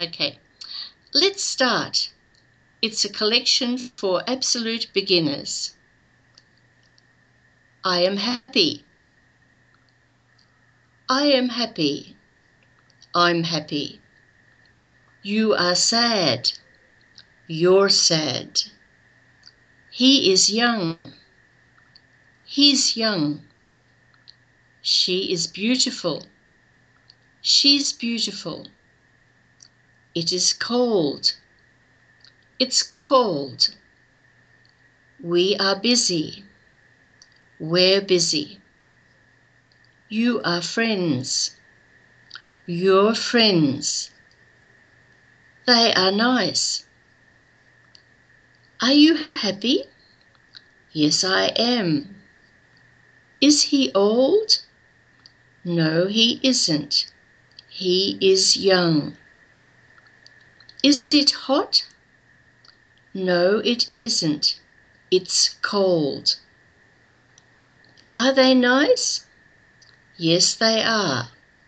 Okay, let's start. It's a collection for absolute beginners. I am happy. I am happy. I'm happy. You are sad. You're sad. He is young. He's young. She is beautiful. She's beautiful. It is cold. It's cold. We are busy. We're busy. You are friends. You're friends. They are nice. Are you happy? Yes, I am. Is he old? No, he isn't. He is young. Is it hot? No, it isn't. It's cold. Are they nice? Yes, they are.